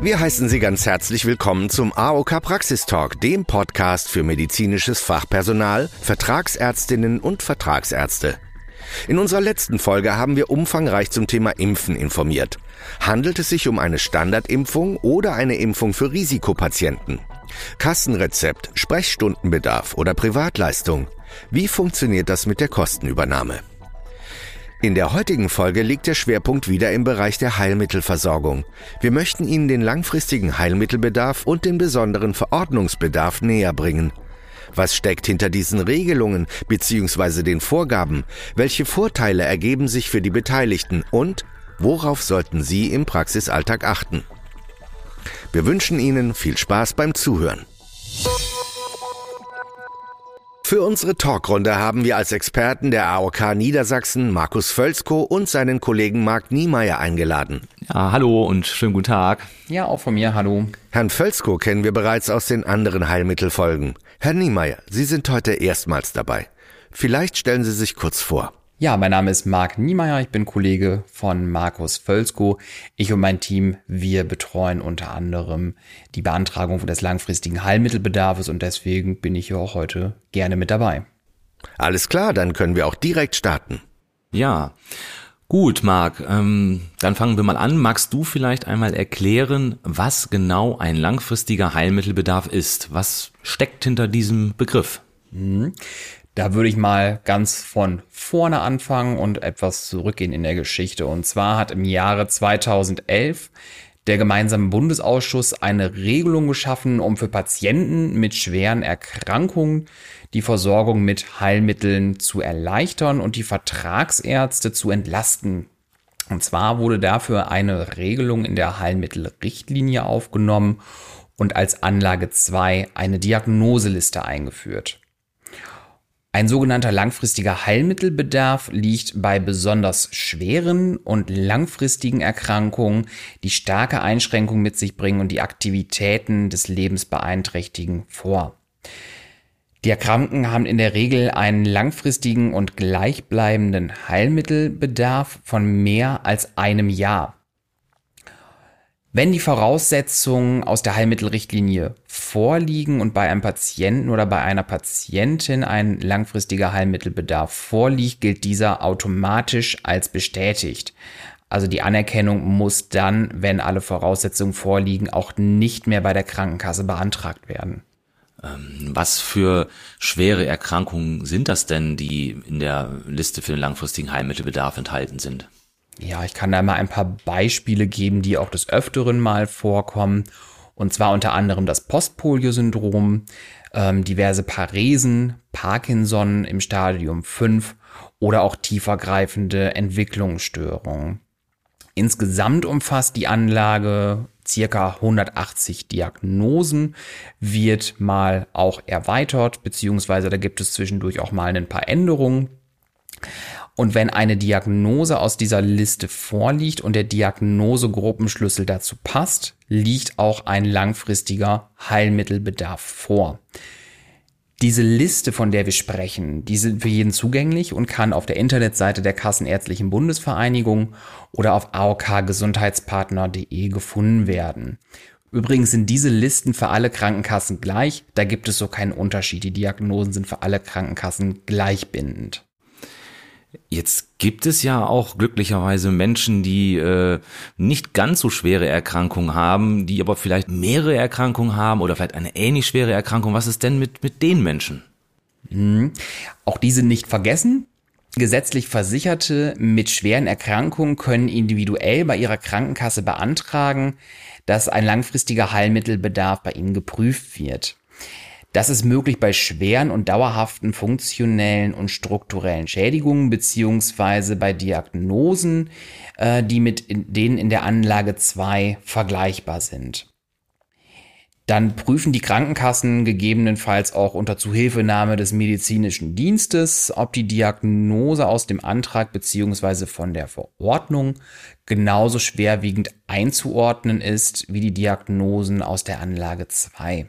Wir heißen Sie ganz herzlich willkommen zum AOK Praxistalk, dem Podcast für medizinisches Fachpersonal, Vertragsärztinnen und Vertragsärzte. In unserer letzten Folge haben wir umfangreich zum Thema Impfen informiert. Handelt es sich um eine Standardimpfung oder eine Impfung für Risikopatienten? Kassenrezept, Sprechstundenbedarf oder Privatleistung? Wie funktioniert das mit der Kostenübernahme? In der heutigen Folge liegt der Schwerpunkt wieder im Bereich der Heilmittelversorgung. Wir möchten Ihnen den langfristigen Heilmittelbedarf und den besonderen Verordnungsbedarf näher bringen. Was steckt hinter diesen Regelungen bzw. den Vorgaben? Welche Vorteile ergeben sich für die Beteiligten und worauf sollten Sie im Praxisalltag achten? Wir wünschen Ihnen viel Spaß beim Zuhören. Für unsere Talkrunde haben wir als Experten der AOK Niedersachsen Markus Völzko und seinen Kollegen Marc Niemeyer eingeladen. Ja, hallo und schönen guten Tag. Ja, auch von mir, hallo. Herrn Völzko kennen wir bereits aus den anderen Heilmittelfolgen. Herr Niemeyer, Sie sind heute erstmals dabei. Vielleicht stellen Sie sich kurz vor. Ja, mein Name ist Marc Niemeyer, ich bin Kollege von Markus Völzko. Ich und mein Team, wir betreuen unter anderem die Beantragung des langfristigen Heilmittelbedarfs und deswegen bin ich hier auch heute gerne mit dabei. Alles klar, dann können wir auch direkt starten. Ja, gut, Marc, ähm, dann fangen wir mal an. Magst du vielleicht einmal erklären, was genau ein langfristiger Heilmittelbedarf ist? Was steckt hinter diesem Begriff? Da würde ich mal ganz von vorne anfangen und etwas zurückgehen in der Geschichte. Und zwar hat im Jahre 2011 der gemeinsame Bundesausschuss eine Regelung geschaffen, um für Patienten mit schweren Erkrankungen die Versorgung mit Heilmitteln zu erleichtern und die Vertragsärzte zu entlasten. Und zwar wurde dafür eine Regelung in der Heilmittelrichtlinie aufgenommen und als Anlage 2 eine Diagnoseliste eingeführt. Ein sogenannter langfristiger Heilmittelbedarf liegt bei besonders schweren und langfristigen Erkrankungen, die starke Einschränkungen mit sich bringen und die Aktivitäten des Lebens beeinträchtigen, vor. Die Erkrankten haben in der Regel einen langfristigen und gleichbleibenden Heilmittelbedarf von mehr als einem Jahr. Wenn die Voraussetzungen aus der Heilmittelrichtlinie vorliegen und bei einem Patienten oder bei einer Patientin ein langfristiger Heilmittelbedarf vorliegt, gilt dieser automatisch als bestätigt. Also die Anerkennung muss dann, wenn alle Voraussetzungen vorliegen, auch nicht mehr bei der Krankenkasse beantragt werden. Ähm, was für schwere Erkrankungen sind das denn, die in der Liste für den langfristigen Heilmittelbedarf enthalten sind? Ja, ich kann da mal ein paar Beispiele geben, die auch des Öfteren mal vorkommen. Und zwar unter anderem das Postpolio-Syndrom, ähm, diverse Paresen, Parkinson im Stadium 5 oder auch tiefergreifende Entwicklungsstörungen. Insgesamt umfasst die Anlage circa 180 Diagnosen, wird mal auch erweitert, beziehungsweise da gibt es zwischendurch auch mal ein paar Änderungen. Und wenn eine Diagnose aus dieser Liste vorliegt und der Diagnosegruppenschlüssel dazu passt, liegt auch ein langfristiger Heilmittelbedarf vor. Diese Liste, von der wir sprechen, die sind für jeden zugänglich und kann auf der Internetseite der Kassenärztlichen Bundesvereinigung oder auf aokgesundheitspartner.de gefunden werden. Übrigens sind diese Listen für alle Krankenkassen gleich, da gibt es so keinen Unterschied. Die Diagnosen sind für alle Krankenkassen gleichbindend. Jetzt gibt es ja auch glücklicherweise Menschen, die äh, nicht ganz so schwere Erkrankungen haben, die aber vielleicht mehrere Erkrankungen haben oder vielleicht eine ähnlich schwere Erkrankung. Was ist denn mit, mit den Menschen? Mhm. Auch diese nicht vergessen. Gesetzlich Versicherte mit schweren Erkrankungen können individuell bei ihrer Krankenkasse beantragen, dass ein langfristiger Heilmittelbedarf bei ihnen geprüft wird. Das ist möglich bei schweren und dauerhaften funktionellen und strukturellen Schädigungen beziehungsweise bei Diagnosen, äh, die mit denen in der Anlage 2 vergleichbar sind. Dann prüfen die Krankenkassen gegebenenfalls auch unter Zuhilfenahme des medizinischen Dienstes, ob die Diagnose aus dem Antrag beziehungsweise von der Verordnung genauso schwerwiegend einzuordnen ist wie die Diagnosen aus der Anlage 2.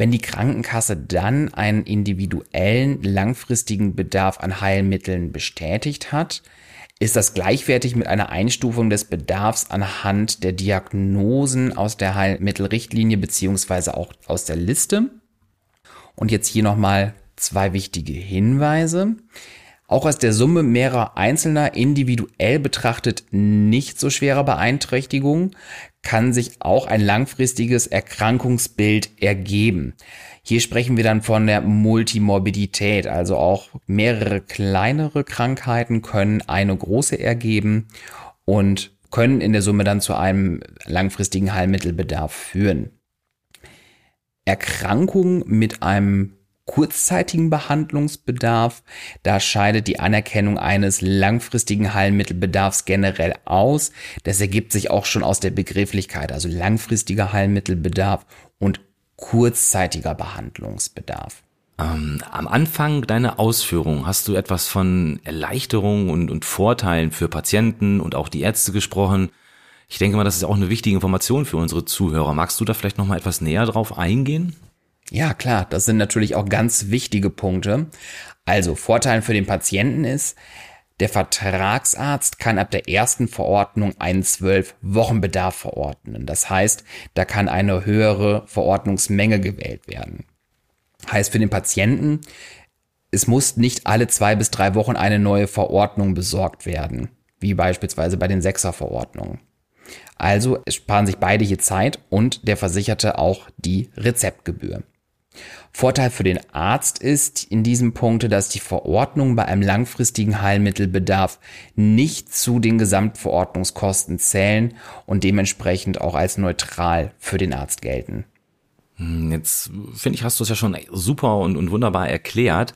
Wenn die Krankenkasse dann einen individuellen langfristigen Bedarf an Heilmitteln bestätigt hat, ist das gleichwertig mit einer Einstufung des Bedarfs anhand der Diagnosen aus der Heilmittelrichtlinie beziehungsweise auch aus der Liste. Und jetzt hier nochmal zwei wichtige Hinweise. Auch aus der Summe mehrerer einzelner individuell betrachtet nicht so schwerer Beeinträchtigungen kann sich auch ein langfristiges Erkrankungsbild ergeben. Hier sprechen wir dann von der Multimorbidität, also auch mehrere kleinere Krankheiten können eine große ergeben und können in der Summe dann zu einem langfristigen Heilmittelbedarf führen. Erkrankungen mit einem kurzzeitigen Behandlungsbedarf. Da scheidet die Anerkennung eines langfristigen Heilmittelbedarfs generell aus. Das ergibt sich auch schon aus der Begrifflichkeit, also langfristiger Heilmittelbedarf und kurzzeitiger Behandlungsbedarf. Ähm, am Anfang deiner Ausführung hast du etwas von Erleichterungen und, und Vorteilen für Patienten und auch die Ärzte gesprochen. Ich denke mal, das ist auch eine wichtige Information für unsere Zuhörer. Magst du da vielleicht noch mal etwas näher drauf eingehen? Ja, klar, das sind natürlich auch ganz wichtige Punkte. Also Vorteil für den Patienten ist, der Vertragsarzt kann ab der ersten Verordnung einen zwölf Wochen Bedarf verordnen. Das heißt, da kann eine höhere Verordnungsmenge gewählt werden. Heißt für den Patienten, es muss nicht alle zwei bis drei Wochen eine neue Verordnung besorgt werden, wie beispielsweise bei den Sechser-Verordnungen. Also sparen sich beide hier Zeit und der Versicherte auch die Rezeptgebühr. Vorteil für den Arzt ist in diesem Punkte, dass die Verordnungen bei einem langfristigen Heilmittelbedarf nicht zu den Gesamtverordnungskosten zählen und dementsprechend auch als neutral für den Arzt gelten. Hm, jetzt finde ich, hast du es ja schon super und, und wunderbar erklärt.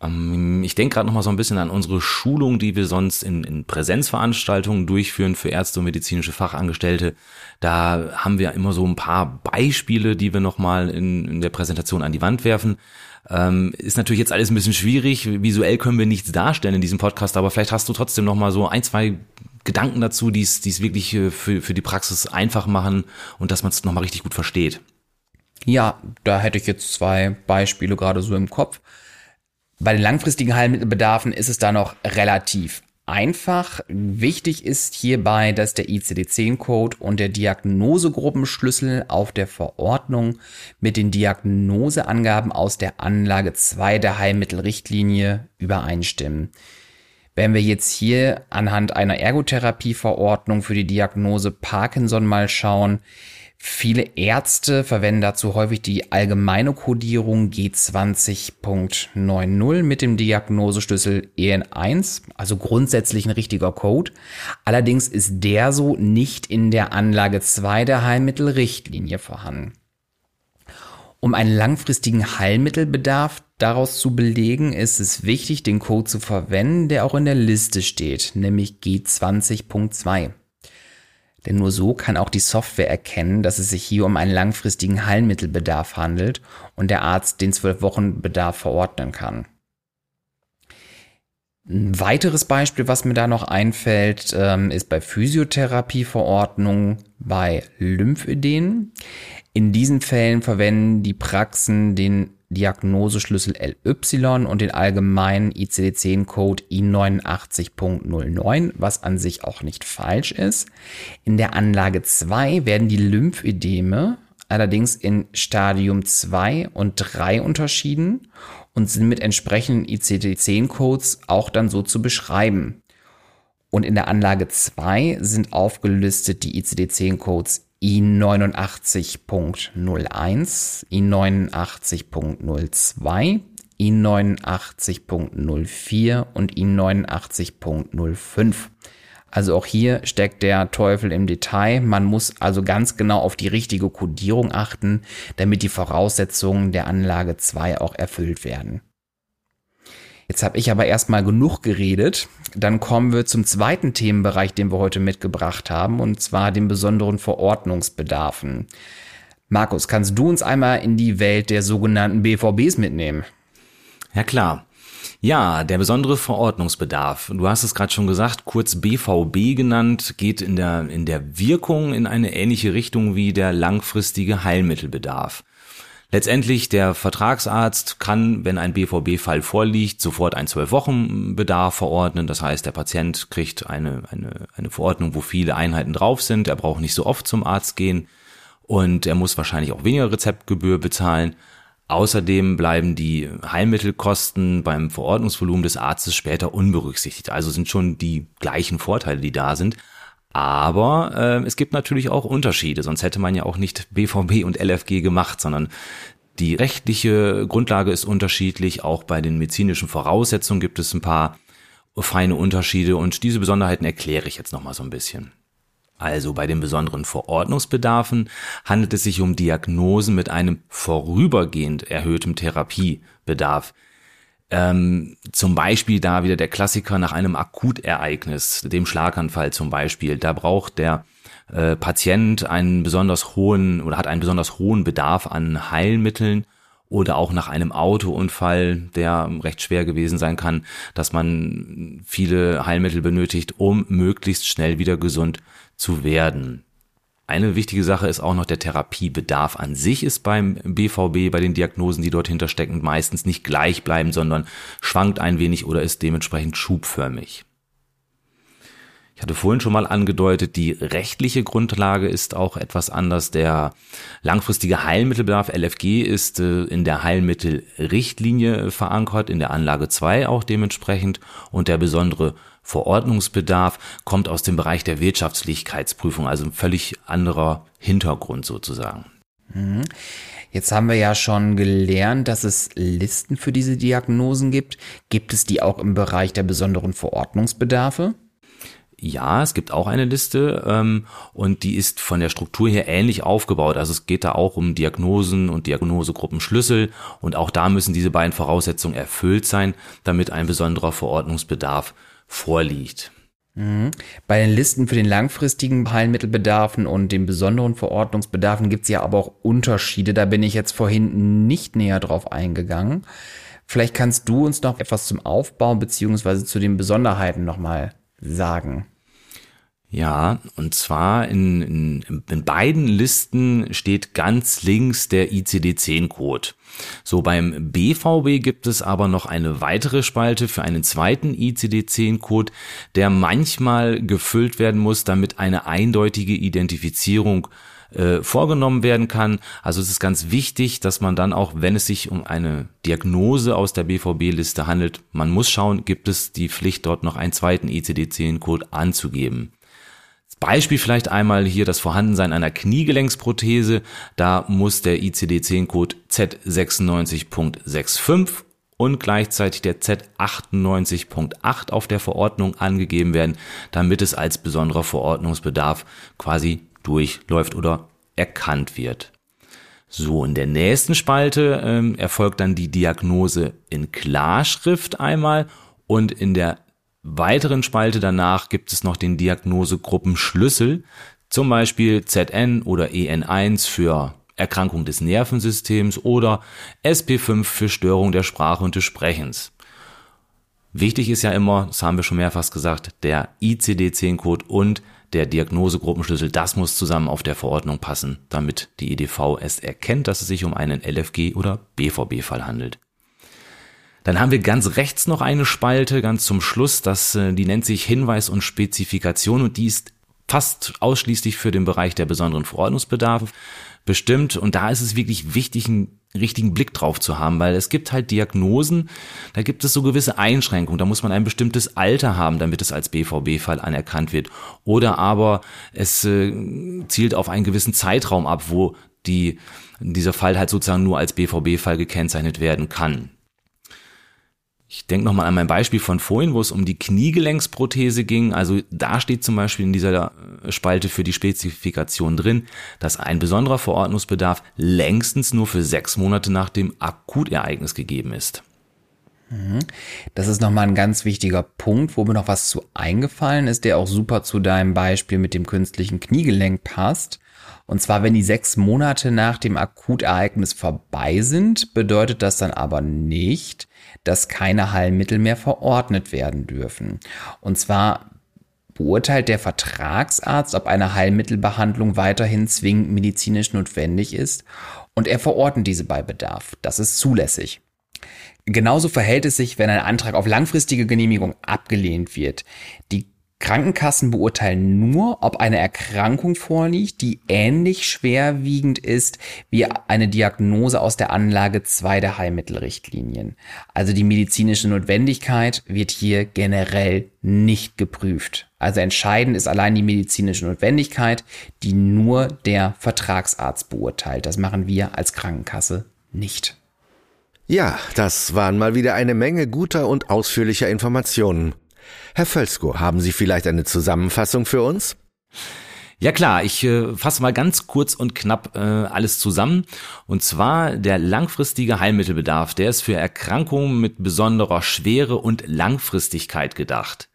Ähm, ich denke gerade noch mal so ein bisschen an unsere Schulung, die wir sonst in, in Präsenzveranstaltungen durchführen für Ärzte und medizinische Fachangestellte. Da haben wir immer so ein paar Beispiele, die wir noch mal in, in der Präsentation an die Wand werfen. Ähm, ist natürlich jetzt alles ein bisschen schwierig. Visuell können wir nichts darstellen in diesem Podcast, aber vielleicht hast du trotzdem noch mal so ein, zwei Gedanken dazu, die es wirklich äh, für, für die Praxis einfach machen und dass man es noch mal richtig gut versteht. Ja, da hätte ich jetzt zwei Beispiele gerade so im Kopf. Bei den langfristigen Heilmittelbedarfen ist es da noch relativ einfach. Wichtig ist hierbei, dass der ICD-10-Code und der Diagnosegruppenschlüssel auf der Verordnung mit den Diagnoseangaben aus der Anlage 2 der Heilmittelrichtlinie übereinstimmen. Wenn wir jetzt hier anhand einer Ergotherapieverordnung für die Diagnose Parkinson mal schauen, Viele Ärzte verwenden dazu häufig die allgemeine Kodierung G20.90 mit dem Diagnoseschlüssel EN1, also grundsätzlich ein richtiger Code. Allerdings ist der so nicht in der Anlage 2 der Heilmittelrichtlinie vorhanden. Um einen langfristigen Heilmittelbedarf daraus zu belegen, ist es wichtig, den Code zu verwenden, der auch in der Liste steht, nämlich G20.2. Denn nur so kann auch die Software erkennen, dass es sich hier um einen langfristigen Heilmittelbedarf handelt und der Arzt den 12-Wochen-Bedarf verordnen kann. Ein weiteres Beispiel, was mir da noch einfällt, ähm, ist bei Physiotherapieverordnungen bei Lymphödenen. In diesen Fällen verwenden die Praxen den Diagnoseschlüssel LY und den allgemeinen ICD-10-Code I89.09, was an sich auch nicht falsch ist. In der Anlage 2 werden die Lymphödeme allerdings in Stadium 2 und 3 unterschieden und sind mit entsprechenden ICD-10-Codes auch dann so zu beschreiben. Und in der Anlage 2 sind aufgelistet die ICD-10-Codes i89.01, i89.02, i89.04 und i89.05. Also auch hier steckt der Teufel im Detail. Man muss also ganz genau auf die richtige Codierung achten, damit die Voraussetzungen der Anlage 2 auch erfüllt werden. Jetzt habe ich aber erstmal genug geredet. Dann kommen wir zum zweiten Themenbereich, den wir heute mitgebracht haben, und zwar den besonderen Verordnungsbedarfen. Markus, kannst du uns einmal in die Welt der sogenannten BVBs mitnehmen? Ja klar. Ja, der besondere Verordnungsbedarf. Du hast es gerade schon gesagt, kurz BVB genannt, geht in der, in der Wirkung in eine ähnliche Richtung wie der langfristige Heilmittelbedarf. Letztendlich der Vertragsarzt kann, wenn ein BVB-Fall vorliegt, sofort einen Zwölf-Wochen-Bedarf verordnen. Das heißt, der Patient kriegt eine, eine, eine Verordnung, wo viele Einheiten drauf sind. Er braucht nicht so oft zum Arzt gehen und er muss wahrscheinlich auch weniger Rezeptgebühr bezahlen. Außerdem bleiben die Heilmittelkosten beim Verordnungsvolumen des Arztes später unberücksichtigt. Also sind schon die gleichen Vorteile, die da sind. Aber äh, es gibt natürlich auch Unterschiede, sonst hätte man ja auch nicht BVB und LFG gemacht, sondern die rechtliche Grundlage ist unterschiedlich. Auch bei den medizinischen Voraussetzungen gibt es ein paar feine Unterschiede und diese Besonderheiten erkläre ich jetzt nochmal so ein bisschen. Also bei den besonderen Verordnungsbedarfen handelt es sich um Diagnosen mit einem vorübergehend erhöhtem Therapiebedarf. Ähm, zum Beispiel da wieder der Klassiker nach einem Akutereignis, dem Schlaganfall zum Beispiel. Da braucht der äh, Patient einen besonders hohen oder hat einen besonders hohen Bedarf an Heilmitteln oder auch nach einem Autounfall, der recht schwer gewesen sein kann, dass man viele Heilmittel benötigt, um möglichst schnell wieder gesund zu werden. Eine wichtige Sache ist auch noch der Therapiebedarf an sich ist beim BVB, bei den Diagnosen, die dort hinterstecken, meistens nicht gleich bleiben, sondern schwankt ein wenig oder ist dementsprechend schubförmig. Ich hatte vorhin schon mal angedeutet, die rechtliche Grundlage ist auch etwas anders. Der langfristige Heilmittelbedarf LFG ist äh, in der Heilmittelrichtlinie verankert, in der Anlage 2 auch dementsprechend und der besondere Verordnungsbedarf kommt aus dem Bereich der Wirtschaftlichkeitsprüfung, also ein völlig anderer Hintergrund sozusagen. Mhm. Jetzt haben wir ja schon gelernt, dass es Listen für diese Diagnosen gibt. Gibt es die auch im Bereich der besonderen Verordnungsbedarfe? Ja, es gibt auch eine Liste ähm, und die ist von der Struktur her ähnlich aufgebaut. Also es geht da auch um Diagnosen und Diagnosegruppenschlüssel und auch da müssen diese beiden Voraussetzungen erfüllt sein, damit ein besonderer Verordnungsbedarf vorliegt. Mhm. Bei den Listen für den langfristigen Heilmittelbedarfen und den besonderen Verordnungsbedarfen gibt es ja aber auch Unterschiede. Da bin ich jetzt vorhin nicht näher drauf eingegangen. Vielleicht kannst du uns noch etwas zum Aufbau beziehungsweise zu den Besonderheiten nochmal sagen. Ja, und zwar in, in, in beiden Listen steht ganz links der ICD-10-Code. So beim BVB gibt es aber noch eine weitere Spalte für einen zweiten ICD-10-Code, der manchmal gefüllt werden muss, damit eine eindeutige Identifizierung äh, vorgenommen werden kann. Also es ist ganz wichtig, dass man dann auch, wenn es sich um eine Diagnose aus der BVB-Liste handelt, man muss schauen, gibt es die Pflicht, dort noch einen zweiten ICD-10-Code anzugeben. Beispiel vielleicht einmal hier das Vorhandensein einer Kniegelenksprothese. Da muss der ICD-10-Code Z96.65 und gleichzeitig der Z98.8 auf der Verordnung angegeben werden, damit es als besonderer Verordnungsbedarf quasi durchläuft oder erkannt wird. So, in der nächsten Spalte ähm, erfolgt dann die Diagnose in Klarschrift einmal und in der weiteren Spalte danach gibt es noch den Diagnosegruppenschlüssel, zum Beispiel ZN oder EN1 für Erkrankung des Nervensystems oder SP5 für Störung der Sprache und des Sprechens. Wichtig ist ja immer, das haben wir schon mehrfach gesagt, der ICD-10-Code und der Diagnosegruppenschlüssel, das muss zusammen auf der Verordnung passen, damit die EDV es erkennt, dass es sich um einen LFG oder BVB-Fall handelt. Dann haben wir ganz rechts noch eine Spalte, ganz zum Schluss, das, äh, die nennt sich Hinweis und Spezifikation und die ist fast ausschließlich für den Bereich der besonderen Verordnungsbedarfe bestimmt. Und da ist es wirklich wichtig, einen richtigen Blick drauf zu haben, weil es gibt halt Diagnosen, da gibt es so gewisse Einschränkungen. Da muss man ein bestimmtes Alter haben, damit es als BVB-Fall anerkannt wird. Oder aber es äh, zielt auf einen gewissen Zeitraum ab, wo die, dieser Fall halt sozusagen nur als BVB-Fall gekennzeichnet werden kann. Ich denke nochmal an mein Beispiel von vorhin, wo es um die Kniegelenksprothese ging. Also da steht zum Beispiel in dieser äh, Spalte für die Spezifikation drin, dass ein besonderer Verordnungsbedarf längstens nur für sechs Monate nach dem Akutereignis gegeben ist. Mhm. Das ist nochmal ein ganz wichtiger Punkt, wo mir noch was zu eingefallen ist, der auch super zu deinem Beispiel mit dem künstlichen Kniegelenk passt. Und zwar, wenn die sechs Monate nach dem Akutereignis vorbei sind, bedeutet das dann aber nicht, dass keine Heilmittel mehr verordnet werden dürfen. Und zwar beurteilt der Vertragsarzt, ob eine Heilmittelbehandlung weiterhin zwingend medizinisch notwendig ist und er verordnet diese bei Bedarf. Das ist zulässig. Genauso verhält es sich, wenn ein Antrag auf langfristige Genehmigung abgelehnt wird. Die Krankenkassen beurteilen nur, ob eine Erkrankung vorliegt, die ähnlich schwerwiegend ist wie eine Diagnose aus der Anlage 2 der Heilmittelrichtlinien. Also die medizinische Notwendigkeit wird hier generell nicht geprüft. Also entscheidend ist allein die medizinische Notwendigkeit, die nur der Vertragsarzt beurteilt. Das machen wir als Krankenkasse nicht. Ja, das waren mal wieder eine Menge guter und ausführlicher Informationen. Herr Völsko, haben Sie vielleicht eine Zusammenfassung für uns? Ja klar, ich äh, fasse mal ganz kurz und knapp äh, alles zusammen. Und zwar der langfristige Heilmittelbedarf, der ist für Erkrankungen mit besonderer Schwere und Langfristigkeit gedacht.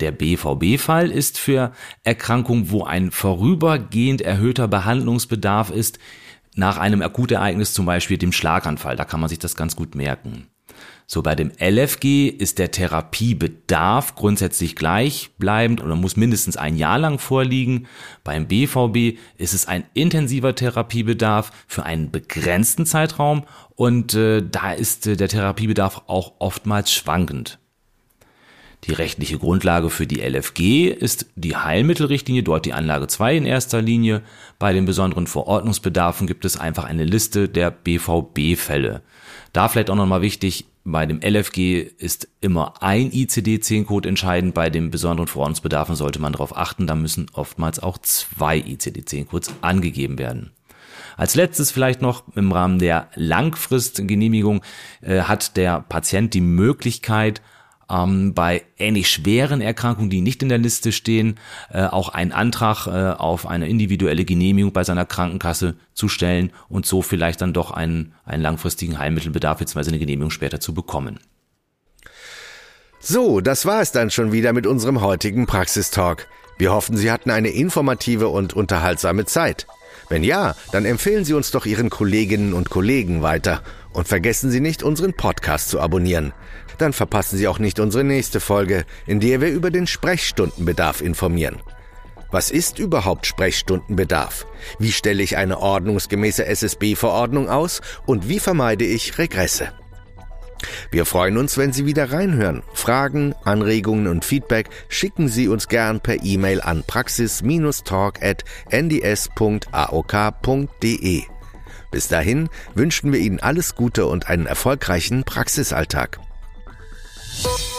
Der BVB-Fall ist für Erkrankungen, wo ein vorübergehend erhöhter Behandlungsbedarf ist, nach einem Akutereignis, zum Beispiel dem Schlaganfall. Da kann man sich das ganz gut merken. So bei dem LFG ist der Therapiebedarf grundsätzlich gleichbleibend oder muss mindestens ein Jahr lang vorliegen. Beim BVB ist es ein intensiver Therapiebedarf für einen begrenzten Zeitraum und äh, da ist äh, der Therapiebedarf auch oftmals schwankend. Die rechtliche Grundlage für die LFG ist die Heilmittelrichtlinie, dort die Anlage 2 in erster Linie. Bei den besonderen Verordnungsbedarfen gibt es einfach eine Liste der BVB-Fälle. Da vielleicht auch nochmal wichtig, bei dem LFG ist immer ein ICD-10-Code entscheidend. Bei den besonderen Verordnungsbedarfen sollte man darauf achten, da müssen oftmals auch zwei ICD-10-Codes angegeben werden. Als letztes vielleicht noch im Rahmen der Langfristgenehmigung äh, hat der Patient die Möglichkeit, ähm, bei ähnlich schweren Erkrankungen, die nicht in der Liste stehen, äh, auch einen Antrag äh, auf eine individuelle Genehmigung bei seiner Krankenkasse zu stellen und so vielleicht dann doch einen, einen langfristigen Heilmittelbedarf bzw. eine Genehmigung später zu bekommen. So, das war es dann schon wieder mit unserem heutigen Praxistalk. Wir hoffen, Sie hatten eine informative und unterhaltsame Zeit. Wenn ja, dann empfehlen Sie uns doch Ihren Kolleginnen und Kollegen weiter und vergessen Sie nicht, unseren Podcast zu abonnieren. Dann verpassen Sie auch nicht unsere nächste Folge, in der wir über den Sprechstundenbedarf informieren. Was ist überhaupt Sprechstundenbedarf? Wie stelle ich eine ordnungsgemäße SSB-Verordnung aus? Und wie vermeide ich Regresse? Wir freuen uns, wenn Sie wieder reinhören. Fragen, Anregungen und Feedback schicken Sie uns gern per E-Mail an praxis-talk.nds.aok.de. Bis dahin wünschen wir Ihnen alles Gute und einen erfolgreichen Praxisalltag. you